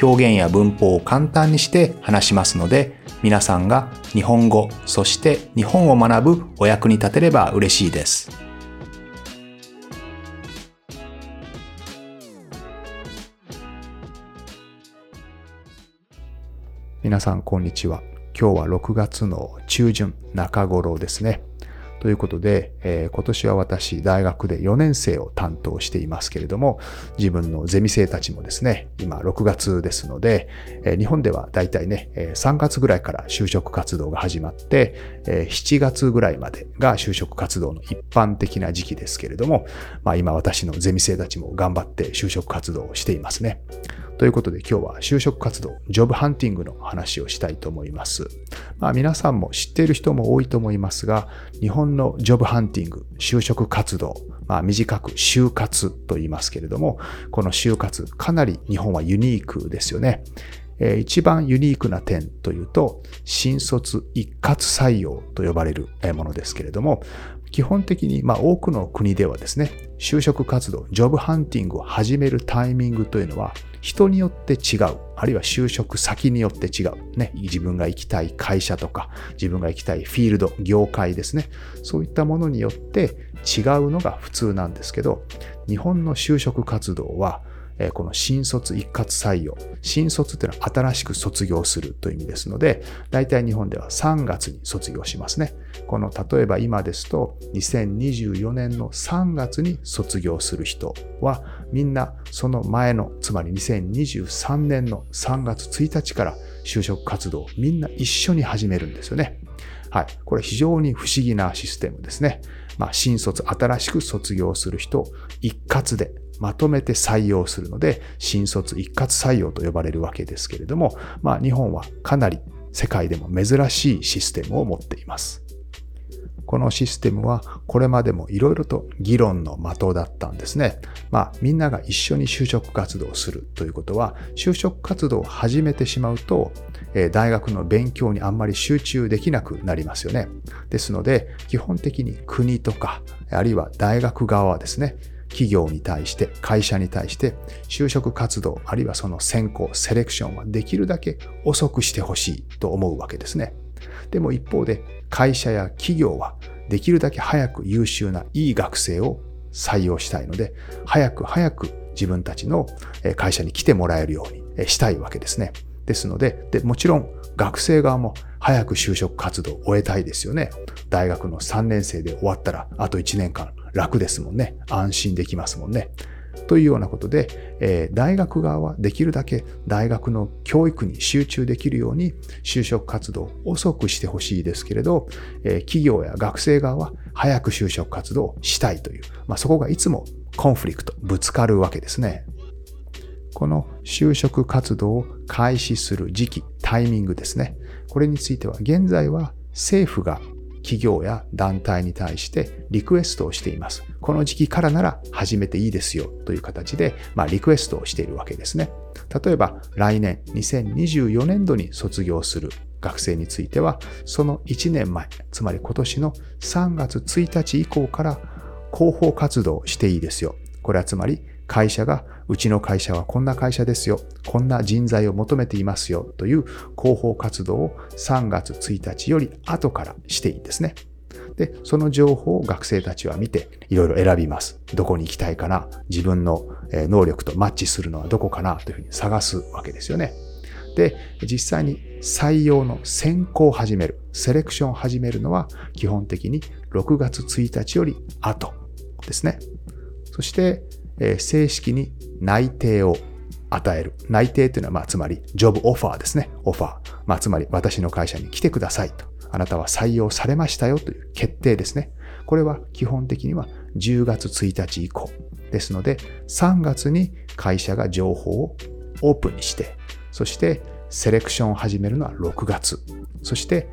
表現や文法を簡単にして話しますので、皆さんが日本語、そして日本を学ぶお役に立てれば嬉しいです。皆さんこんにちは。今日は6月の中旬中頃ですね。ということで、えー、今年は私、大学で4年生を担当していますけれども、自分のゼミ生たちもですね、今6月ですので、えー、日本ではだいたいね、3月ぐらいから就職活動が始まって、えー、7月ぐらいまでが就職活動の一般的な時期ですけれども、まあ今私のゼミ生たちも頑張って就職活動をしていますね。ということで今日は就職活動、ジョブハンティングの話をしたいと思います。まあ皆さんも知っている人も多いと思いますが、日本のジョブハンティング、就職活動、まあ短く就活と言いますけれども、この就活、かなり日本はユニークですよね。え一番ユニークな点というと、新卒一括採用と呼ばれるものですけれども、基本的に、まあ、多くの国ではですね、就職活動、ジョブハンティングを始めるタイミングというのは、人によって違う、あるいは就職先によって違う、ね、自分が行きたい会社とか、自分が行きたいフィールド、業界ですね、そういったものによって違うのが普通なんですけど、日本の就職活動は、この新卒一括採用。新卒っていうのは新しく卒業するという意味ですので、大体日本では3月に卒業しますね。この例えば今ですと、2024年の3月に卒業する人は、みんなその前の、つまり2023年の3月1日から就職活動をみんな一緒に始めるんですよね。はい。これ非常に不思議なシステムですね。まあ、新卒、新しく卒業する人、一括でまとめて採用するので、新卒一括採用と呼ばれるわけですけれども、まあ日本はかなり世界でも珍しいシステムを持っています。このシステムはこれまでもいろいろと議論の的だったんですね。まあみんなが一緒に就職活動をするということは、就職活動を始めてしまうと、大学の勉強にあんまり集中できなくなりますよね。ですので、基本的に国とか、あるいは大学側はですね、企業に対して、会社に対して、就職活動、あるいはその選考、セレクションはできるだけ遅くしてほしいと思うわけですね。でも一方で、会社や企業はできるだけ早く優秀ないい学生を採用したいので、早く早く自分たちの会社に来てもらえるようにしたいわけですね。ですので、でもちろん学生側も早く就職活動を終えたいですよね。大学の3年生で終わったらあと1年間楽ですもんね。安心できますもんね。というようなことで、え、大学側はできるだけ大学の教育に集中できるように就職活動を遅くしてほしいですけれど、え、企業や学生側は早く就職活動をしたいという、まあ、そこがいつもコンフリクト、ぶつかるわけですね。この就職活動を開始する時期、タイミングですね。これについては現在は政府が企業や団体に対してリクエストをしています。この時期からなら始めていいですよという形で、まあ、リクエストをしているわけですね。例えば来年2024年度に卒業する学生については、その1年前、つまり今年の3月1日以降から広報活動していいですよ。これはつまり会社がうちの会社はこんな会社ですよ。こんな人材を求めていますよ。という広報活動を3月1日より後からしていいんですね。で、その情報を学生たちは見て、いろいろ選びます。どこに行きたいかな自分の能力とマッチするのはどこかなというふうに探すわけですよね。で、実際に採用の選考を始める、セレクションを始めるのは基本的に6月1日より後ですね。そして、え正式に内定を与える。内定というのは、まあ、つまり、ジョブオファーですね。オファー。まあ、つまり、私の会社に来てくださいと。あなたは採用されましたよという決定ですね。これは基本的には10月1日以降。ですので、3月に会社が情報をオープンにして、そしてセレクションを始めるのは6月。そして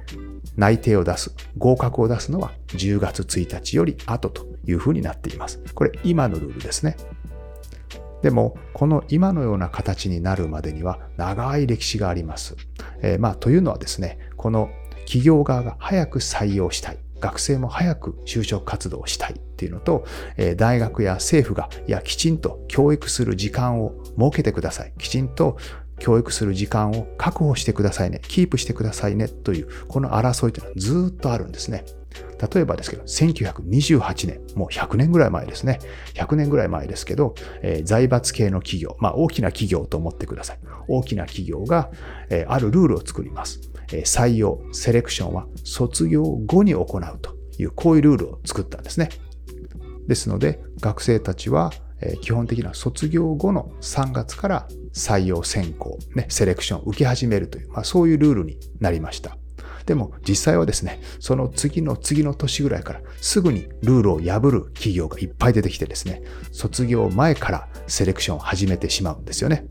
内定を出す、合格を出すのは10月1日より後というふうになっています。これ今のルールですね。でも、この今のような形になるまでには長い歴史があります。えー、まあ、というのはですね、この企業側が早く採用したい。学生も早く就職活動をしたいっていうのと、えー、大学や政府が、いや、きちんと教育する時間を設けてください。きちんと教育する時間を確保してくださいね。キープしてくださいね。という、この争いというのはずっとあるんですね。例えばですけど、1928年、もう100年ぐらい前ですね。100年ぐらい前ですけど、えー、財閥系の企業、まあ大きな企業と思ってください。大きな企業が、えー、あるルールを作ります。えー、採用、セレクションは卒業後に行うという、こういうルールを作ったんですね。ですので、学生たちは、え基本的な卒業後の3月から採用選考、ね、セレクションを受け始めるという、まあ、そういうルールになりました。でも実際はですね、その次の次の年ぐらいからすぐにルールを破る企業がいっぱい出てきてですね、卒業前からセレクションを始めてしまうんですよね。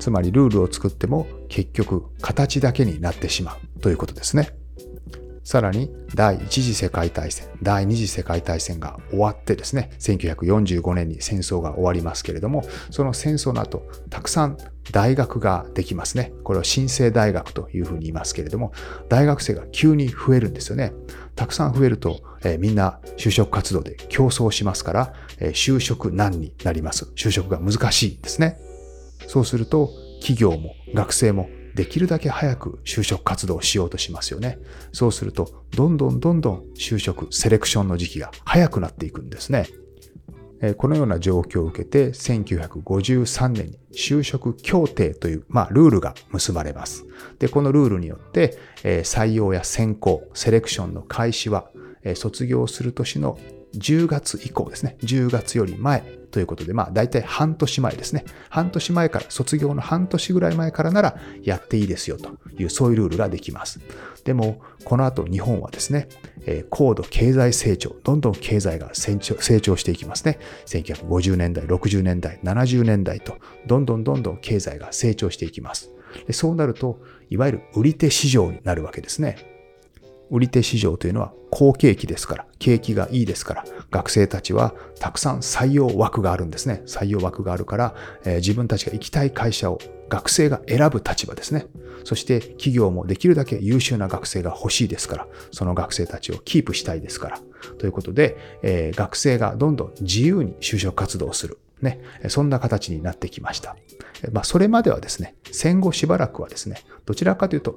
つまりルールを作っても結局形だけになってしまうということですね。さらに第一次世界大戦、第二次世界大戦が終わってですね、1945年に戦争が終わりますけれども、その戦争の後、たくさん大学ができますね。これを新生大学というふうに言いますけれども、大学生が急に増えるんですよね。たくさん増えると、えー、みんな就職活動で競争しますから、えー、就職難になります。就職が難しいんですね。そうすると、企業も学生もできるだけ早く就職活動をしようとしますよね。そうすると、どんどんどんどん就職、セレクションの時期が早くなっていくんですね。このような状況を受けて、1953年に就職協定という、まあ、ルールが結ばれます。で、このルールによって、採用や選考、セレクションの開始は、卒業する年の10月以降ですね。10月より前ということで、まあ大体半年前ですね。半年前から、卒業の半年ぐらい前からならやっていいですよという、そういうルールができます。でも、この後日本はですね、高度経済成長、どんどん経済が成長成長していきますね。1950年代、60年代、70年代と、どんどんどんどん経済が成長していきます。でそうなると、いわゆる売り手市場になるわけですね。売り手市場というのは好景気ですから、景気がいいですから、学生たちはたくさん採用枠があるんですね。採用枠があるから、えー、自分たちが行きたい会社を学生が選ぶ立場ですね。そして企業もできるだけ優秀な学生が欲しいですから、その学生たちをキープしたいですから。ということで、えー、学生がどんどん自由に就職活動をする。ね、そんな形になってきました。まあ、それまではですね、戦後しばらくはですね、どちらかというと、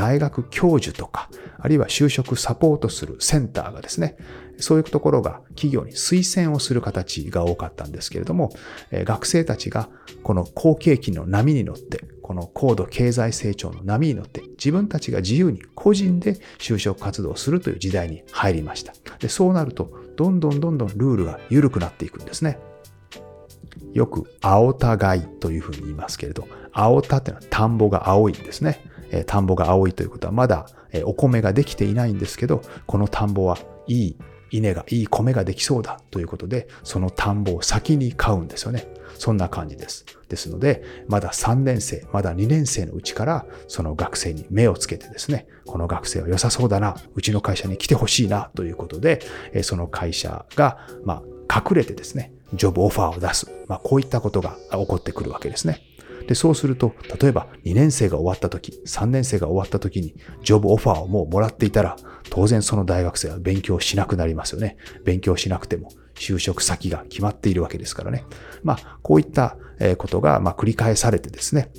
大学教授とか、あるいは就職サポートするセンターがですね、そういうところが企業に推薦をする形が多かったんですけれども、学生たちがこの好景気の波に乗って、この高度経済成長の波に乗って、自分たちが自由に個人で就職活動をするという時代に入りました。でそうなると、どんどんどんどんルールが緩くなっていくんですね。よく青田買いというふうに言いますけれど、青田っていうのは田んぼが青いんですね。え田んぼが青いということはまだ、えお米ができていないんですけど、この田んぼはいい稲が、いい米ができそうだということで、その田んぼを先に買うんですよね。そんな感じです。ですので、まだ3年生、まだ2年生のうちから、その学生に目をつけてですね、この学生は良さそうだな、うちの会社に来てほしいな、ということで、その会社が、まあ、隠れてですね、ジョブオファーを出す。まあ、こういったことが起こってくるわけですね。で、そうすると、例えば2年生が終わった時、3年生が終わった時に、ジョブオファーをもうもらっていたら、当然その大学生は勉強しなくなりますよね。勉強しなくても就職先が決まっているわけですからね。まあ、こういったことが、ま繰り返されてですね、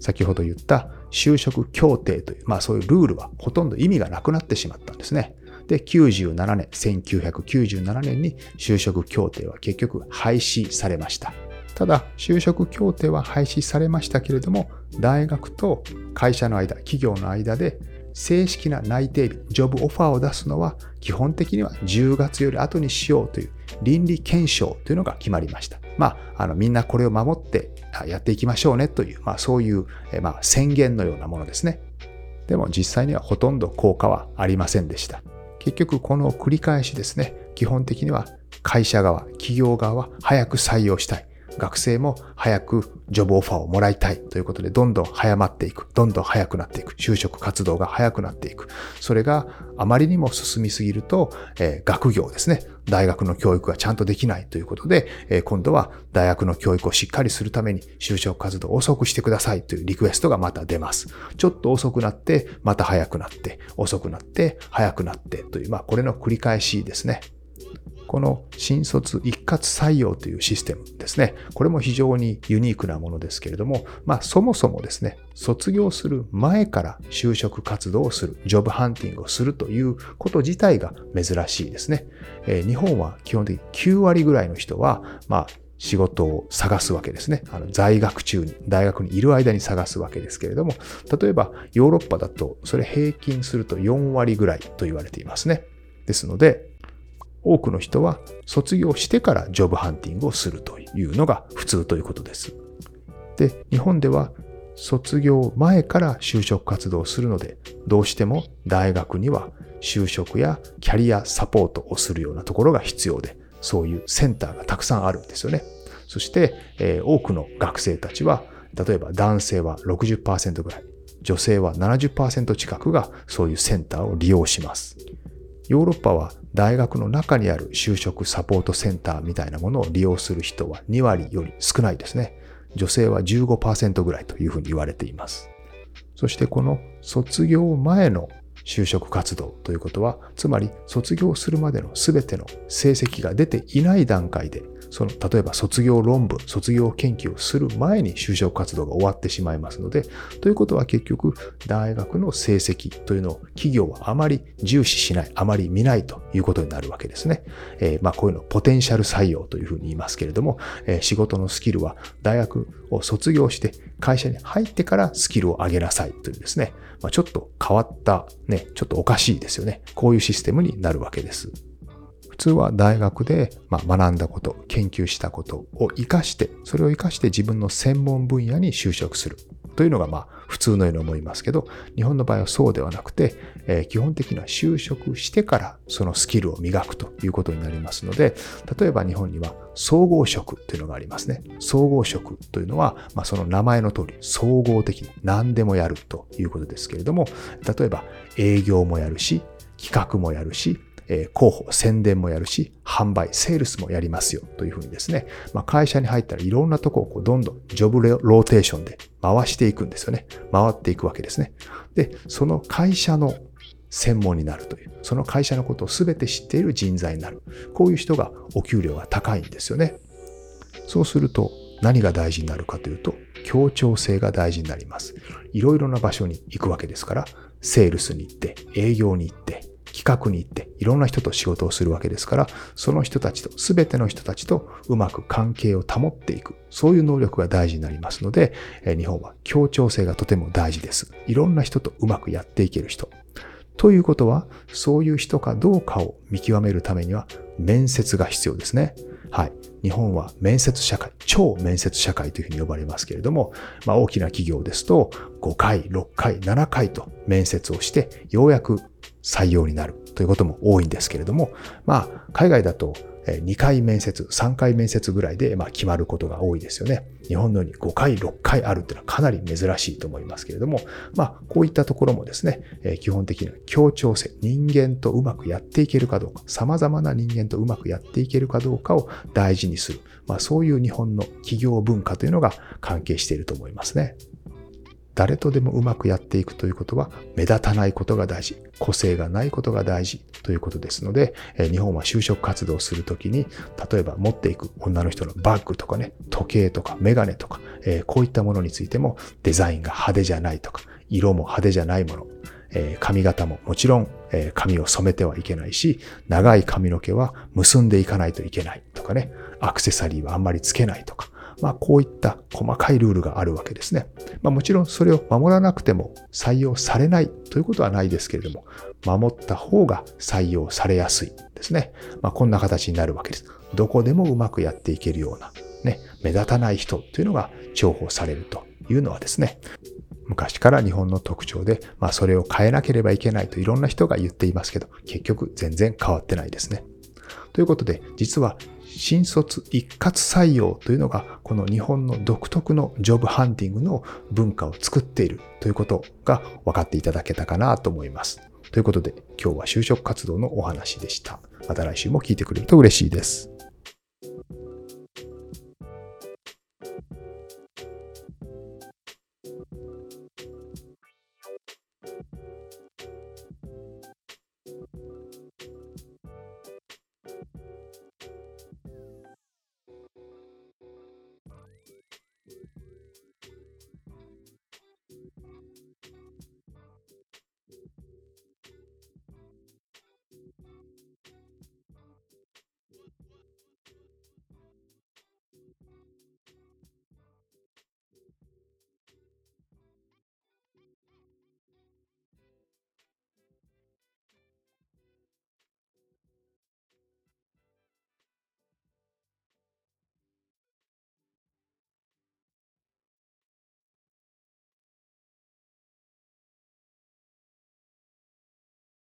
先ほど言った就職協定という、まあそういうルールはほとんど意味がなくなってしまったんですね。で、97年、1997年に就職協定は結局廃止されました。ただ、就職協定は廃止されましたけれども、大学と会社の間、企業の間で正式な内定日、ジョブオファーを出すのは基本的には10月より後にしようという倫理検証というのが決まりました。まあ、あのみんなこれを守ってやっていきましょうねという、まあ、そういう、まあ、宣言のようなものですね。でも実際にはほとんど効果はありませんでした。結局この繰り返しですね、基本的には会社側、企業側は早く採用したい。学生も早くジョブオファーをもらいたいということで、どんどん早まっていく。どんどん早くなっていく。就職活動が早くなっていく。それがあまりにも進みすぎると、えー、学業ですね。大学の教育がちゃんとできないということで、えー、今度は大学の教育をしっかりするために就職活動を遅くしてくださいというリクエストがまた出ます。ちょっと遅くなって、また早くなって、遅くなって、早くなってという、まあこれの繰り返しですね。この新卒一括採用というシステムですね。これも非常にユニークなものですけれども、まあそもそもですね、卒業する前から就職活動をする、ジョブハンティングをするということ自体が珍しいですね。えー、日本は基本的に9割ぐらいの人は、まあ仕事を探すわけですね。あの在学中に、大学にいる間に探すわけですけれども、例えばヨーロッパだとそれ平均すると4割ぐらいと言われていますね。ですので、多くの人は卒業してからジョブハンティングをするというのが普通ということです。で、日本では卒業前から就職活動をするので、どうしても大学には就職やキャリアサポートをするようなところが必要で、そういうセンターがたくさんあるんですよね。そして、えー、多くの学生たちは、例えば男性は60%ぐらい、女性は70%近くがそういうセンターを利用します。ヨーロッパは大学の中にある就職サポートセンターみたいなものを利用する人は2割より少ないですね。女性は15%ぐらいというふうに言われています。そしてこの卒業前の就職活動ということは、つまり卒業するまでの全ての成績が出ていない段階でその、例えば卒業論文、卒業研究をする前に就職活動が終わってしまいますので、ということは結局、大学の成績というのを企業はあまり重視しない、あまり見ないということになるわけですね。えー、まあ、こういうのポテンシャル採用というふうに言いますけれども、えー、仕事のスキルは大学を卒業して会社に入ってからスキルを上げなさいというですね、まあ、ちょっと変わった、ね、ちょっとおかしいですよね。こういうシステムになるわけです。普通は大学でま学んだこと、研究したことを活かして、それを活かして自分の専門分野に就職するというのがまあ普通のように思いますけど、日本の場合はそうではなくて、えー、基本的には就職してからそのスキルを磨くということになりますので、例えば日本には総合職というのがありますね。総合職というのは、まあ、その名前の通り総合的に何でもやるということですけれども、例えば営業もやるし、企画もやるし、え広報、宣伝もやるし、販売、セールスもやりますよというふうにですね、まあ、会社に入ったらいろんなとこをこうどんどんジョブローテーションで回していくんですよね。回っていくわけですね。で、その会社の専門になるという、その会社のことを全て知っている人材になる。こういう人がお給料が高いんですよね。そうすると何が大事になるかというと、協調性が大事になります。いろいろな場所に行くわけですから、セールスに行って、営業に行って、企画に行っていろんな人と仕事をするわけですから、その人たちと、すべての人たちとうまく関係を保っていく。そういう能力が大事になりますので、日本は協調性がとても大事です。いろんな人とうまくやっていける人。ということは、そういう人かどうかを見極めるためには、面接が必要ですね。はい。日本は面接社会、超面接社会というふうに呼ばれますけれども、まあ、大きな企業ですと、5回、6回、7回と面接をして、ようやく採用になるということも多いんですけれども、まあ、海外だと2回面接、3回面接ぐらいでま決まることが多いですよね。日本のように5回、6回あるっていうのはかなり珍しいと思いますけれども、まあ、こういったところもですね、基本的な協調性、人間とうまくやっていけるかどうか、様々な人間とうまくやっていけるかどうかを大事にする。まあ、そういう日本の企業文化というのが関係していると思いますね。誰とでもうまくやっていくということは目立たないことが大事、個性がないことが大事。ということですので、日本は就職活動するときに、例えば持っていく女の人のバッグとかね、時計とかメガネとか、こういったものについてもデザインが派手じゃないとか、色も派手じゃないもの、髪型ももちろん髪を染めてはいけないし、長い髪の毛は結んでいかないといけないとかね、アクセサリーはあんまりつけないとか、まあ、こういった細かいルールがあるわけですね。まあ、もちろんそれを守らなくても採用されないということはないですけれども、守った方が採用されやすいですね。まあ、こんな形になるわけです。どこでもうまくやっていけるような、ね、目立たない人というのが重宝されるというのはですね、昔から日本の特徴で、まあそれを変えなければいけないといろんな人が言っていますけど、結局全然変わってないですね。ということで、実は新卒一括採用というのが、この日本の独特のジョブハンティングの文化を作っているということが分かっていただけたかなと思います。ということで、今日は就職活動のお話でした。また来週も聞いてくれると嬉しいです。